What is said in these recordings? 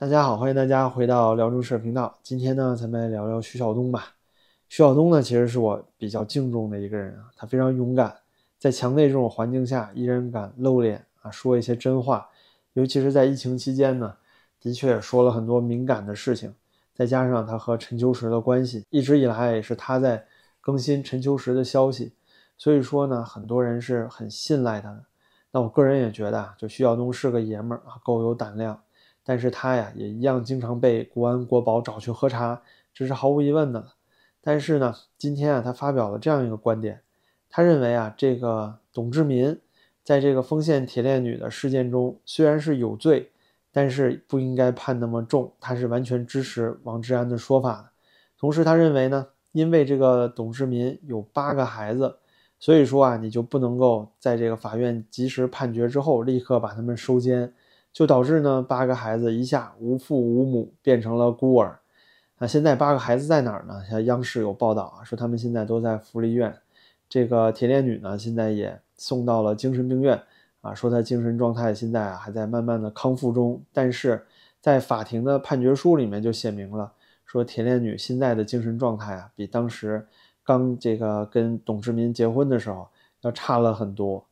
大家好，欢迎大家回到辽中社频道。今天呢，咱们聊聊徐晓东吧。徐晓东呢，其实是我比较敬重的一个人啊，他非常勇敢，在强内这种环境下，依然敢露脸啊，说一些真话。尤其是在疫情期间呢，的确也说了很多敏感的事情。再加上他和陈秋实的关系，一直以来也是他在更新陈秋实的消息，所以说呢，很多人是很信赖他的。那我个人也觉得啊，就徐晓东是个爷们儿啊，够有胆量。但是他呀，也一样经常被国安国宝找去喝茶，这是毫无疑问的。但是呢，今天啊，他发表了这样一个观点，他认为啊，这个董志民在这个丰县铁链女的事件中虽然是有罪，但是不应该判那么重。他是完全支持王志安的说法的。同时，他认为呢，因为这个董志民有八个孩子，所以说啊，你就不能够在这个法院及时判决之后立刻把他们收监。就导致呢，八个孩子一下无父无母，变成了孤儿。那现在八个孩子在哪儿呢？像央视有报道啊，说他们现在都在福利院。这个铁链女呢，现在也送到了精神病院啊，说她精神状态现在啊还在慢慢的康复中。但是在法庭的判决书里面就写明了，说铁链女现在的精神状态啊，比当时刚这个跟董志民结婚的时候要差了很多。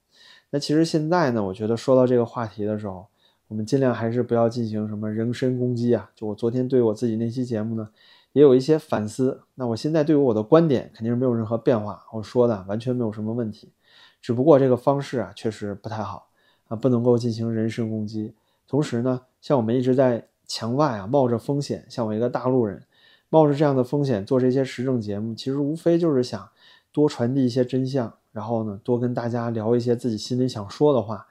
那其实现在呢，我觉得说到这个话题的时候，我们尽量还是不要进行什么人身攻击啊！就我昨天对我自己那期节目呢，也有一些反思。那我现在对于我的观点肯定是没有任何变化，我说的完全没有什么问题，只不过这个方式啊确实不太好啊，不能够进行人身攻击。同时呢，像我们一直在墙外啊冒着风险，像我一个大陆人冒着这样的风险做这些时政节目，其实无非就是想多传递一些真相，然后呢多跟大家聊一些自己心里想说的话。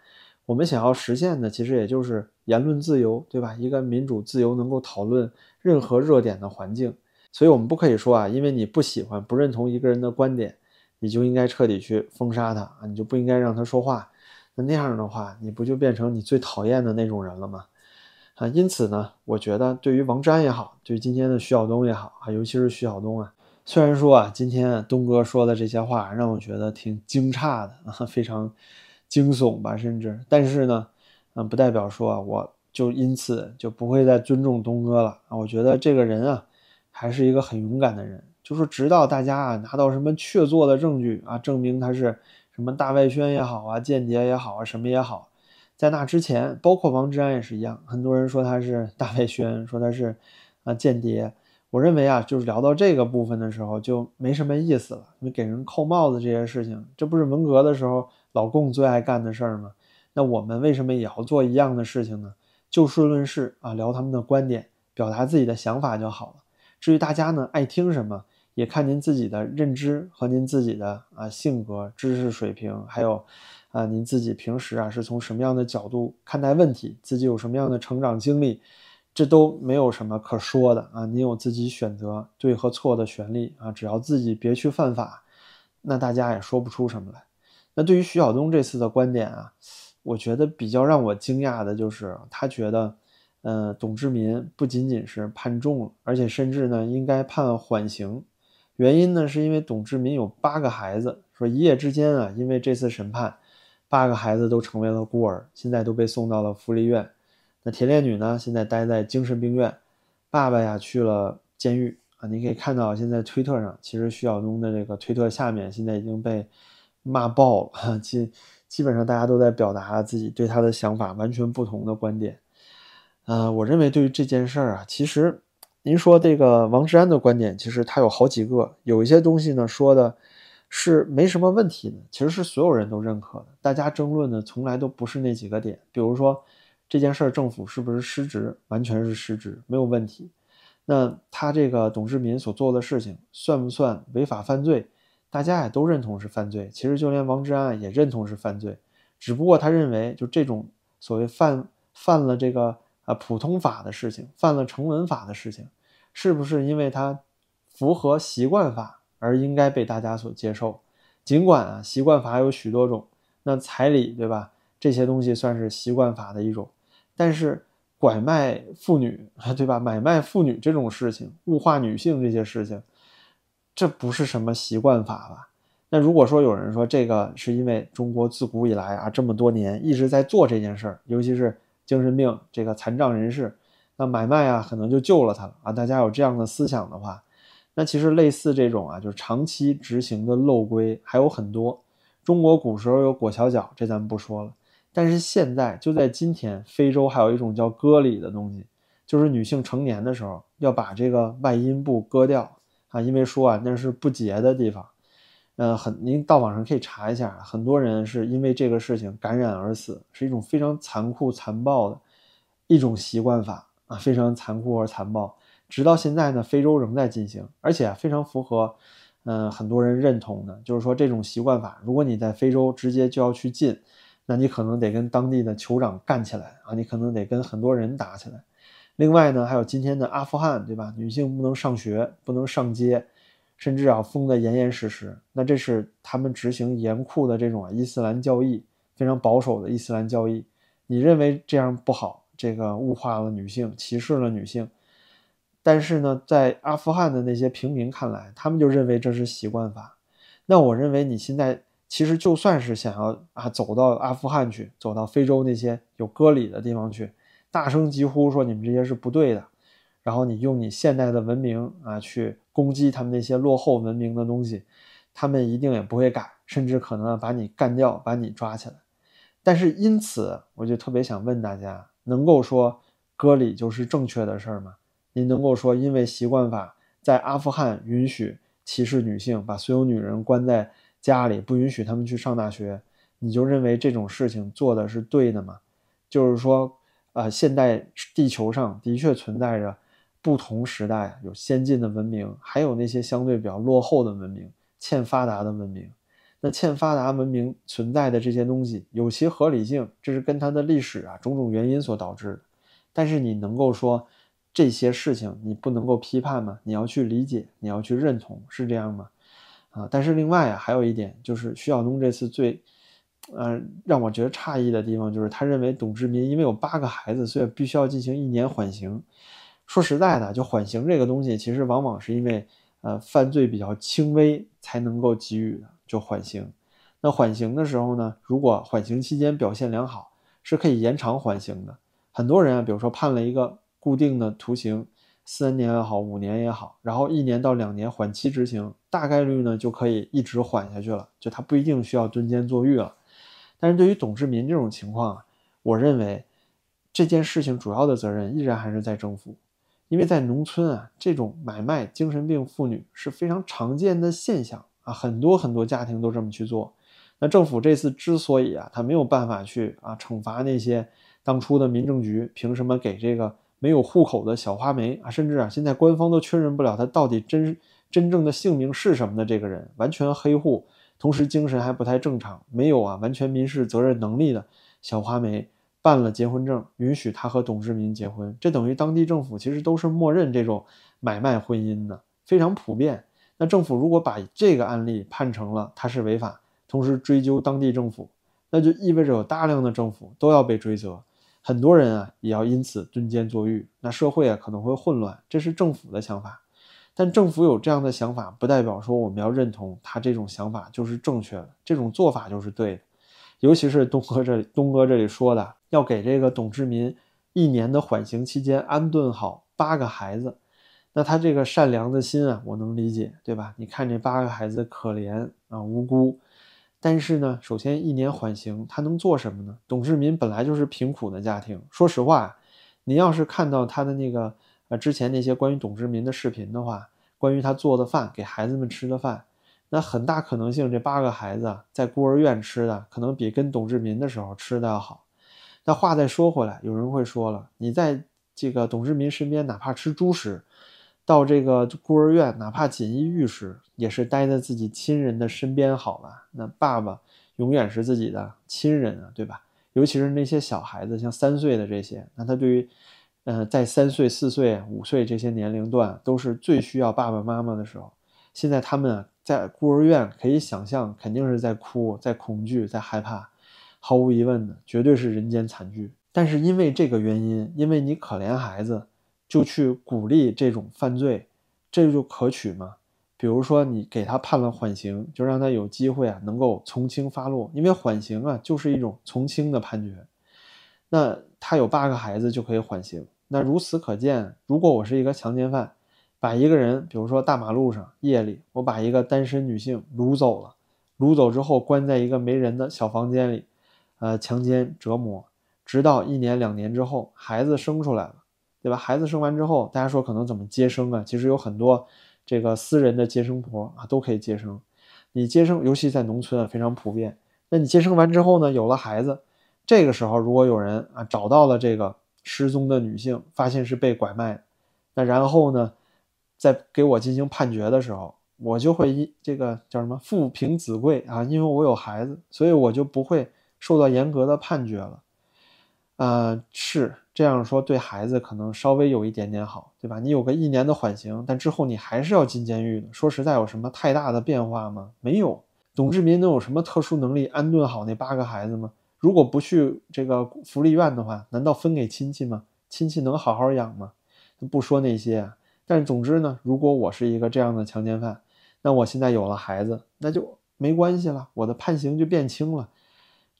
我们想要实现的，其实也就是言论自由，对吧？一个民主自由能够讨论任何热点的环境。所以，我们不可以说啊，因为你不喜欢、不认同一个人的观点，你就应该彻底去封杀他啊，你就不应该让他说话。那那样的话，你不就变成你最讨厌的那种人了吗？啊，因此呢，我觉得对于王瞻也好，对于今天的徐晓东也好啊，尤其是徐晓东啊，虽然说啊，今天东哥说的这些话让我觉得挺惊诧的啊，非常。惊悚吧，甚至，但是呢，嗯，不代表说我就因此就不会再尊重东哥了啊。我觉得这个人啊，还是一个很勇敢的人。就是直到大家啊拿到什么确凿的证据啊，证明他是什么大外宣也好啊，间谍也好啊，什么也好，在那之前，包括王志安也是一样，很多人说他是大外宣，说他是啊间谍。我认为啊，就是聊到这个部分的时候，就没什么意思了。你给人扣帽子这些事情，这不是文革的时候。老共最爱干的事儿吗？那我们为什么也要做一样的事情呢？就事论事啊，聊他们的观点，表达自己的想法就好了。至于大家呢，爱听什么，也看您自己的认知和您自己的啊性格、知识水平，还有啊您自己平时啊是从什么样的角度看待问题，自己有什么样的成长经历，这都没有什么可说的啊。您有自己选择对和错的权利啊，只要自己别去犯法，那大家也说不出什么来。那对于徐晓东这次的观点啊，我觉得比较让我惊讶的就是，他觉得，呃，董志民不仅仅是判重了，而且甚至呢应该判缓刑。原因呢是因为董志民有八个孩子，说一夜之间啊，因为这次审判，八个孩子都成为了孤儿，现在都被送到了福利院。那铁链女呢，现在待在精神病院，爸爸呀去了监狱啊。你可以看到，现在推特上，其实徐晓东的这个推特下面现在已经被。骂爆了，基基本上大家都在表达自己对他的想法完全不同的观点。呃，我认为对于这件事儿啊，其实您说这个王志安的观点，其实他有好几个，有一些东西呢说的是没什么问题的，其实是所有人都认可的。大家争论的从来都不是那几个点，比如说这件事儿政府是不是失职，完全是失职，没有问题。那他这个董志民所做的事情算不算违法犯罪？大家也都认同是犯罪，其实就连王志安也认同是犯罪，只不过他认为就这种所谓犯犯了这个啊普通法的事情，犯了成文法的事情，是不是因为他符合习惯法而应该被大家所接受？尽管啊习惯法有许多种，那彩礼对吧？这些东西算是习惯法的一种，但是拐卖妇女 对吧？买卖妇女这种事情，物化女性这些事情。这不是什么习惯法吧？那如果说有人说这个是因为中国自古以来啊这么多年一直在做这件事儿，尤其是精神病这个残障人士，那买卖啊可能就救了他了啊。大家有这样的思想的话，那其实类似这种啊，就是长期执行的漏规还有很多。中国古时候有裹小脚，这咱们不说了。但是现在就在今天，非洲还有一种叫割礼的东西，就是女性成年的时候要把这个外阴部割掉啊，因为说啊那是不洁的地方。呃，很，您到网上可以查一下，很多人是因为这个事情感染而死，是一种非常残酷残暴的一种习惯法啊，非常残酷而残暴。直到现在呢，非洲仍在进行，而且非常符合，嗯，很多人认同的，就是说这种习惯法，如果你在非洲直接就要去进，那你可能得跟当地的酋长干起来啊，你可能得跟很多人打起来。另外呢，还有今天的阿富汗，对吧？女性不能上学，不能上街。甚至啊封得严严实实，那这是他们执行严酷的这种伊斯兰教义，非常保守的伊斯兰教义。你认为这样不好，这个物化了女性，歧视了女性。但是呢，在阿富汗的那些平民看来，他们就认为这是习惯法。那我认为你现在其实就算是想要啊走到阿富汗去，走到非洲那些有割礼的地方去，大声疾呼说你们这些是不对的。然后你用你现代的文明啊去攻击他们那些落后文明的东西，他们一定也不会改，甚至可能把你干掉，把你抓起来。但是因此，我就特别想问大家：能够说割礼就是正确的事儿吗？您能够说因为习惯法在阿富汗允许歧视女性，把所有女人关在家里，不允许她们去上大学，你就认为这种事情做的是对的吗？就是说，呃，现代地球上的确存在着。不同时代有先进的文明，还有那些相对比较落后的文明、欠发达的文明。那欠发达文明存在的这些东西有其合理性，这是跟它的历史啊种种原因所导致的。但是你能够说这些事情你不能够批判吗？你要去理解，你要去认同，是这样吗？啊！但是另外啊，还有一点就是徐晓东这次最，呃，让我觉得诧异的地方就是他认为董志民因为有八个孩子，所以必须要进行一年缓刑。说实在的，就缓刑这个东西，其实往往是因为，呃，犯罪比较轻微才能够给予的，就缓刑。那缓刑的时候呢，如果缓刑期间表现良好，是可以延长缓刑的。很多人啊，比如说判了一个固定的徒刑，三年也好，五年也好，然后一年到两年缓期执行，大概率呢就可以一直缓下去了，就他不一定需要蹲监坐狱了。但是对于董志民这种情况，我认为这件事情主要的责任依然还是在政府。因为在农村啊，这种买卖精神病妇女是非常常见的现象啊，很多很多家庭都这么去做。那政府这次之所以啊，他没有办法去啊惩罚那些当初的民政局凭什么给这个没有户口的小花梅啊，甚至啊现在官方都确认不了他到底真真正的姓名是什么的这个人，完全黑户，同时精神还不太正常，没有啊完全民事责任能力的小花梅。办了结婚证，允许他和董志民结婚，这等于当地政府其实都是默认这种买卖婚姻的，非常普遍。那政府如果把这个案例判成了他是违法，同时追究当地政府，那就意味着有大量的政府都要被追责，很多人啊也要因此蹲监坐狱，那社会啊可能会混乱。这是政府的想法，但政府有这样的想法，不代表说我们要认同他这种想法就是正确的，这种做法就是对的。尤其是东哥这里，东哥这里说的。要给这个董志民一年的缓刑期间安顿好八个孩子，那他这个善良的心啊，我能理解，对吧？你看这八个孩子可怜啊，无辜。但是呢，首先一年缓刑，他能做什么呢？董志民本来就是贫苦的家庭，说实话，您要是看到他的那个呃之前那些关于董志民的视频的话，关于他做的饭，给孩子们吃的饭，那很大可能性这八个孩子在孤儿院吃的，可能比跟董志民的时候吃的要好。那话再说回来，有人会说了，你在这个董志民身边，哪怕吃猪食，到这个孤儿院，哪怕锦衣玉食，也是待在自己亲人的身边好了。那爸爸永远是自己的亲人啊，对吧？尤其是那些小孩子，像三岁的这些，那他对于，呃，在三岁、四岁、五岁这些年龄段，都是最需要爸爸妈妈的时候。现在他们在孤儿院，可以想象，肯定是在哭，在恐惧，在害怕。毫无疑问的，绝对是人间惨剧。但是因为这个原因，因为你可怜孩子，就去鼓励这种犯罪，这就可取吗？比如说你给他判了缓刑，就让他有机会啊，能够从轻发落。因为缓刑啊，就是一种从轻的判决。那他有八个孩子就可以缓刑，那如此可见，如果我是一个强奸犯，把一个人，比如说大马路上夜里，我把一个单身女性掳走了，掳走之后关在一个没人的小房间里，呃，强奸折磨，直到一年两年之后，孩子生出来了，对吧？孩子生完之后，大家说可能怎么接生啊？其实有很多这个私人的接生婆啊，都可以接生。你接生，尤其在农村啊，非常普遍。那你接生完之后呢，有了孩子，这个时候如果有人啊找到了这个。失踪的女性发现是被拐卖，那然后呢，在给我进行判决的时候，我就会一这个叫什么父凭子贵啊，因为我有孩子，所以我就不会受到严格的判决了。呃，是这样说，对孩子可能稍微有一点点好，对吧？你有个一年的缓刑，但之后你还是要进监狱的。说实在，有什么太大的变化吗？没有。董志民能有什么特殊能力安顿好那八个孩子吗？如果不去这个福利院的话，难道分给亲戚吗？亲戚能好好养吗？不说那些啊，但总之呢，如果我是一个这样的强奸犯，那我现在有了孩子，那就没关系了，我的判刑就变轻了。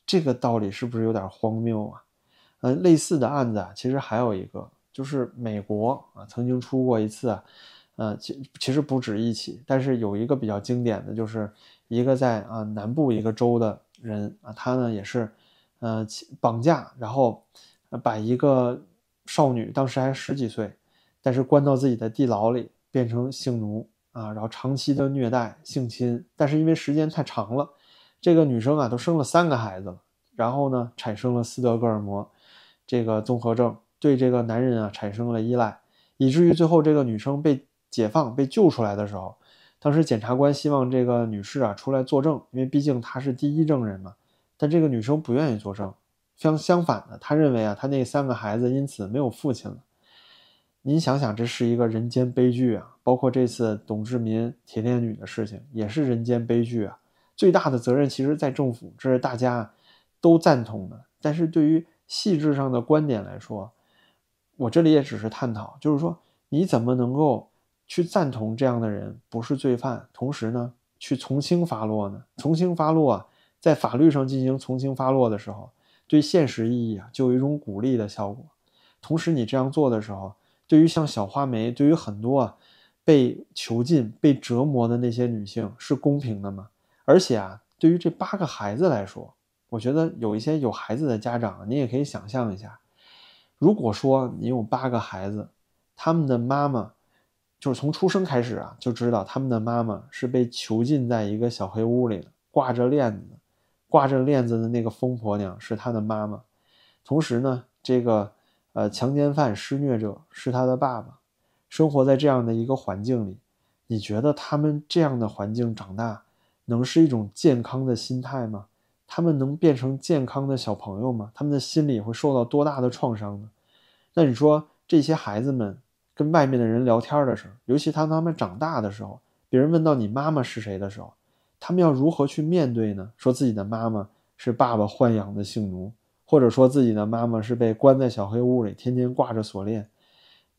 这个道理是不是有点荒谬啊？嗯，类似的案子啊，其实还有一个，就是美国啊曾经出过一次，啊呃，其其实不止一起，但是有一个比较经典的就是一个在啊南部一个州的人啊，他呢也是。呃，绑架，然后把一个少女，当时还十几岁，但是关到自己的地牢里，变成性奴啊，然后长期的虐待、性侵。但是因为时间太长了，这个女生啊都生了三个孩子了，然后呢产生了斯德哥尔摩这个综合症，对这个男人啊产生了依赖，以至于最后这个女生被解放、被救出来的时候，当时检察官希望这个女士啊出来作证，因为毕竟她是第一证人嘛。但这个女生不愿意作证，相相反的，她认为啊，她那三个孩子因此没有父亲了。您想想，这是一个人间悲剧啊！包括这次董志民铁链女的事情，也是人间悲剧啊！最大的责任其实在政府，这是大家都赞同的。但是对于细致上的观点来说，我这里也只是探讨，就是说你怎么能够去赞同这样的人不是罪犯，同时呢去从轻发落呢？从轻发落啊！在法律上进行从轻发落的时候，对现实意义啊就有一种鼓励的效果。同时，你这样做的时候，对于像小花梅，对于很多啊被囚禁、被折磨的那些女性是公平的吗？而且啊，对于这八个孩子来说，我觉得有一些有孩子的家长，你也可以想象一下，如果说你有八个孩子，他们的妈妈就是从出生开始啊就知道他们的妈妈是被囚禁在一个小黑屋里的，挂着链子。挂着链子的那个疯婆娘是他的妈妈，同时呢，这个呃强奸犯施虐者是他的爸爸。生活在这样的一个环境里，你觉得他们这样的环境长大，能是一种健康的心态吗？他们能变成健康的小朋友吗？他们的心理会受到多大的创伤呢？那你说这些孩子们跟外面的人聊天的时候，尤其当他们长大的时候，别人问到你妈妈是谁的时候。他们要如何去面对呢？说自己的妈妈是爸爸豢养的性奴，或者说自己的妈妈是被关在小黑屋里，天天挂着锁链，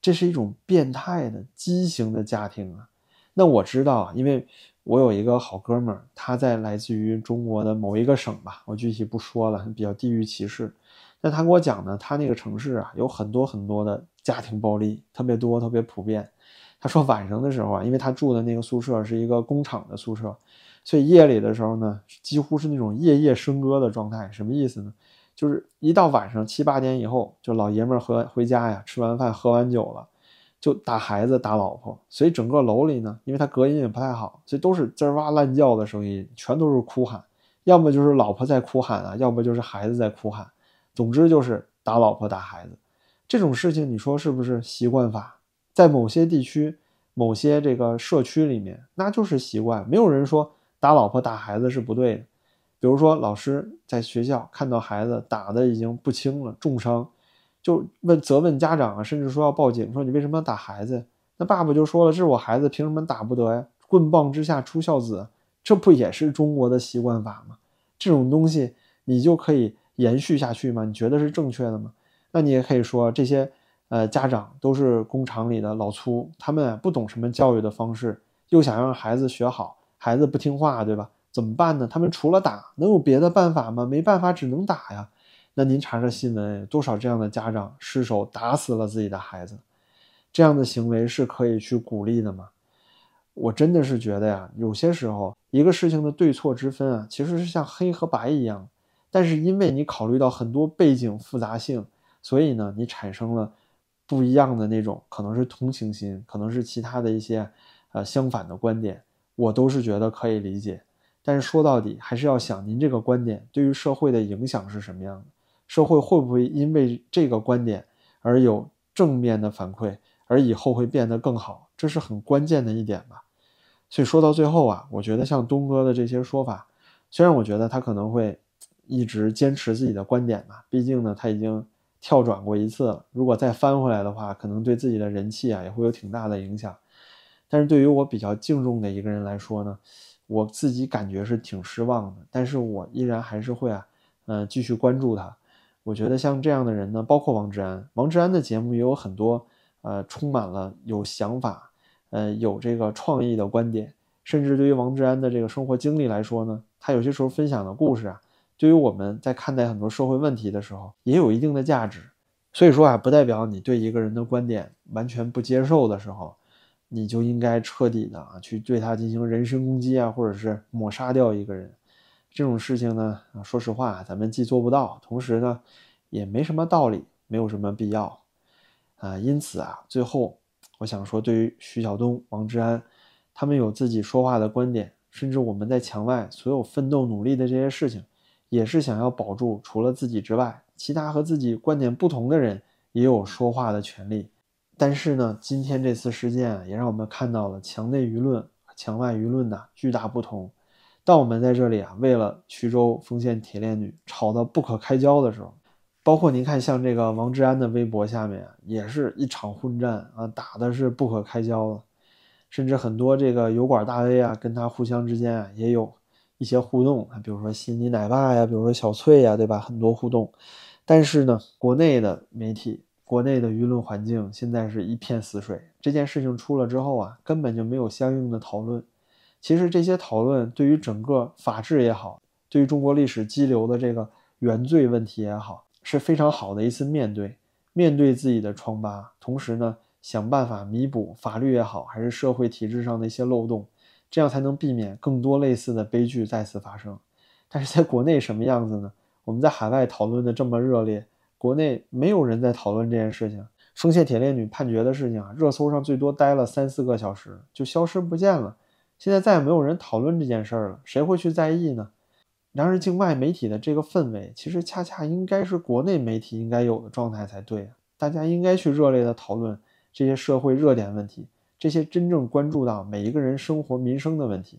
这是一种变态的畸形的家庭啊！那我知道啊，因为我有一个好哥们儿，他在来自于中国的某一个省吧，我具体不说了，比较地域歧视。那他给我讲呢，他那个城市啊，有很多很多的家庭暴力，特别多，特别普遍。他说晚上的时候啊，因为他住的那个宿舍是一个工厂的宿舍。所以夜里的时候呢，几乎是那种夜夜笙歌的状态。什么意思呢？就是一到晚上七八点以后，就老爷们儿回回家呀，吃完饭喝完酒了，就打孩子打老婆。所以整个楼里呢，因为它隔音也不太好，所以都是吱哇乱叫的声音，全都是哭喊，要么就是老婆在哭喊啊，要么就是孩子在哭喊。总之就是打老婆打孩子，这种事情你说是不是习惯法？在某些地区、某些这个社区里面，那就是习惯，没有人说。打老婆打孩子是不对的，比如说老师在学校看到孩子打的已经不轻了，重伤，就问责问家长啊，甚至说要报警，说你为什么要打孩子？那爸爸就说了，这是我孩子，凭什么打不得呀？棍棒之下出孝子，这不也是中国的习惯法吗？这种东西你就可以延续下去吗？你觉得是正确的吗？那你也可以说这些呃家长都是工厂里的老粗，他们不懂什么教育的方式，又想让孩子学好。孩子不听话，对吧？怎么办呢？他们除了打，能有别的办法吗？没办法，只能打呀。那您查查新闻，多少这样的家长失手打死了自己的孩子，这样的行为是可以去鼓励的吗？我真的是觉得呀，有些时候一个事情的对错之分啊，其实是像黑和白一样，但是因为你考虑到很多背景复杂性，所以呢，你产生了不一样的那种，可能是同情心，可能是其他的一些呃相反的观点，我都是觉得可以理解。但是说到底，还是要想您这个观点对于社会的影响是什么样的，社会会不会因为这个观点而有正面的反馈，而以后会变得更好，这是很关键的一点吧。所以说到最后啊，我觉得像东哥的这些说法，虽然我觉得他可能会一直坚持自己的观点吧，毕竟呢他已经跳转过一次了，如果再翻回来的话，可能对自己的人气啊也会有挺大的影响。但是对于我比较敬重的一个人来说呢，我自己感觉是挺失望的，但是我依然还是会啊，呃继续关注他。我觉得像这样的人呢，包括王志安，王志安的节目也有很多呃充满了有想法。呃，有这个创意的观点，甚至对于王志安的这个生活经历来说呢，他有些时候分享的故事啊，对于我们在看待很多社会问题的时候，也有一定的价值。所以说啊，不代表你对一个人的观点完全不接受的时候，你就应该彻底的啊去对他进行人身攻击啊，或者是抹杀掉一个人。这种事情呢，说实话，咱们既做不到，同时呢，也没什么道理，没有什么必要啊。因此啊，最后。我想说，对于徐晓东、王志安，他们有自己说话的观点，甚至我们在墙外所有奋斗努力的这些事情，也是想要保住除了自己之外，其他和自己观点不同的人也有说话的权利。但是呢，今天这次事件也让我们看到了墙内舆论和墙外舆论的巨大不同。当我们在这里啊，为了衢州丰县铁链女吵得不可开交的时候，包括您看，像这个王志安的微博下面也是一场混战啊，打的是不可开交的，甚至很多这个油管大 V 啊，跟他互相之间啊也有一些互动啊，比如说悉尼奶爸呀，比如说小翠呀，对吧？很多互动。但是呢，国内的媒体、国内的舆论环境现在是一片死水。这件事情出了之后啊，根本就没有相应的讨论。其实这些讨论对于整个法治也好，对于中国历史激流的这个原罪问题也好。是非常好的一次面对，面对自己的疮疤，同时呢，想办法弥补法律也好，还是社会体制上的一些漏洞，这样才能避免更多类似的悲剧再次发生。但是在国内什么样子呢？我们在海外讨论的这么热烈，国内没有人在讨论这件事情。丰县铁链女判决的事情啊，热搜上最多待了三四个小时就消失不见了，现在再也没有人讨论这件事儿了，谁会去在意呢？然而，境外媒体的这个氛围，其实恰恰应该是国内媒体应该有的状态才对。大家应该去热烈的讨论这些社会热点问题，这些真正关注到每一个人生活民生的问题。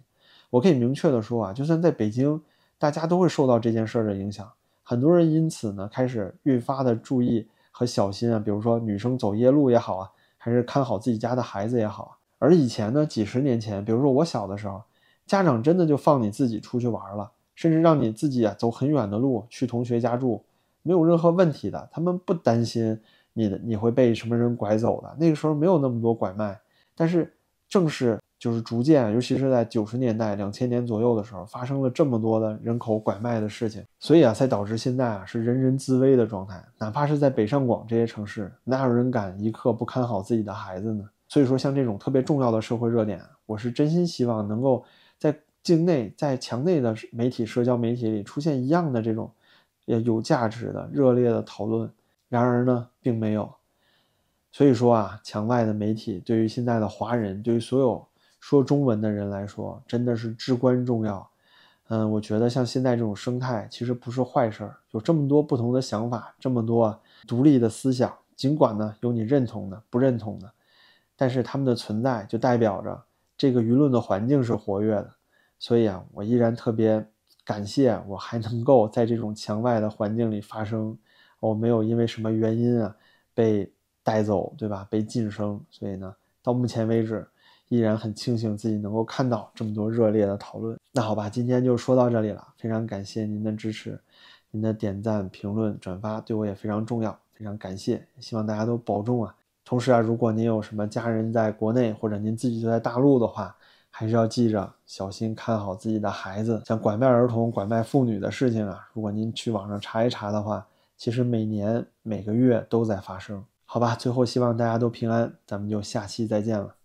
我可以明确的说啊，就算在北京，大家都会受到这件事儿的影响。很多人因此呢，开始愈发的注意和小心啊，比如说女生走夜路也好啊，还是看好自己家的孩子也好。而以前呢，几十年前，比如说我小的时候，家长真的就放你自己出去玩了。甚至让你自己啊走很远的路去同学家住，没有任何问题的。他们不担心你的你会被什么人拐走的。那个时候没有那么多拐卖，但是正是就是逐渐，尤其是在九十年代、两千年左右的时候，发生了这么多的人口拐卖的事情，所以啊，才导致现在啊是人人自危的状态。哪怕是在北上广这些城市，哪有人敢一刻不看好自己的孩子呢？所以说，像这种特别重要的社会热点，我是真心希望能够在。境内在墙内的媒体、社交媒体里出现一样的这种，也有价值的热烈的讨论。然而呢，并没有。所以说啊，墙外的媒体对于现在的华人，对于所有说中文的人来说，真的是至关重要。嗯，我觉得像现在这种生态其实不是坏事儿，有这么多不同的想法，这么多独立的思想，尽管呢有你认同的、不认同的，但是他们的存在就代表着这个舆论的环境是活跃的。所以啊，我依然特别感谢我还能够在这种墙外的环境里发声，我没有因为什么原因啊被带走，对吧？被晋升。所以呢，到目前为止，依然很庆幸自己能够看到这么多热烈的讨论。那好吧，今天就说到这里了，非常感谢您的支持，您的点赞、评论、转发对我也非常重要，非常感谢。希望大家都保重啊。同时啊，如果您有什么家人在国内，或者您自己就在大陆的话，还是要记着小心看好自己的孩子，像拐卖儿童、拐卖妇女的事情啊，如果您去网上查一查的话，其实每年每个月都在发生。好吧，最后希望大家都平安，咱们就下期再见了。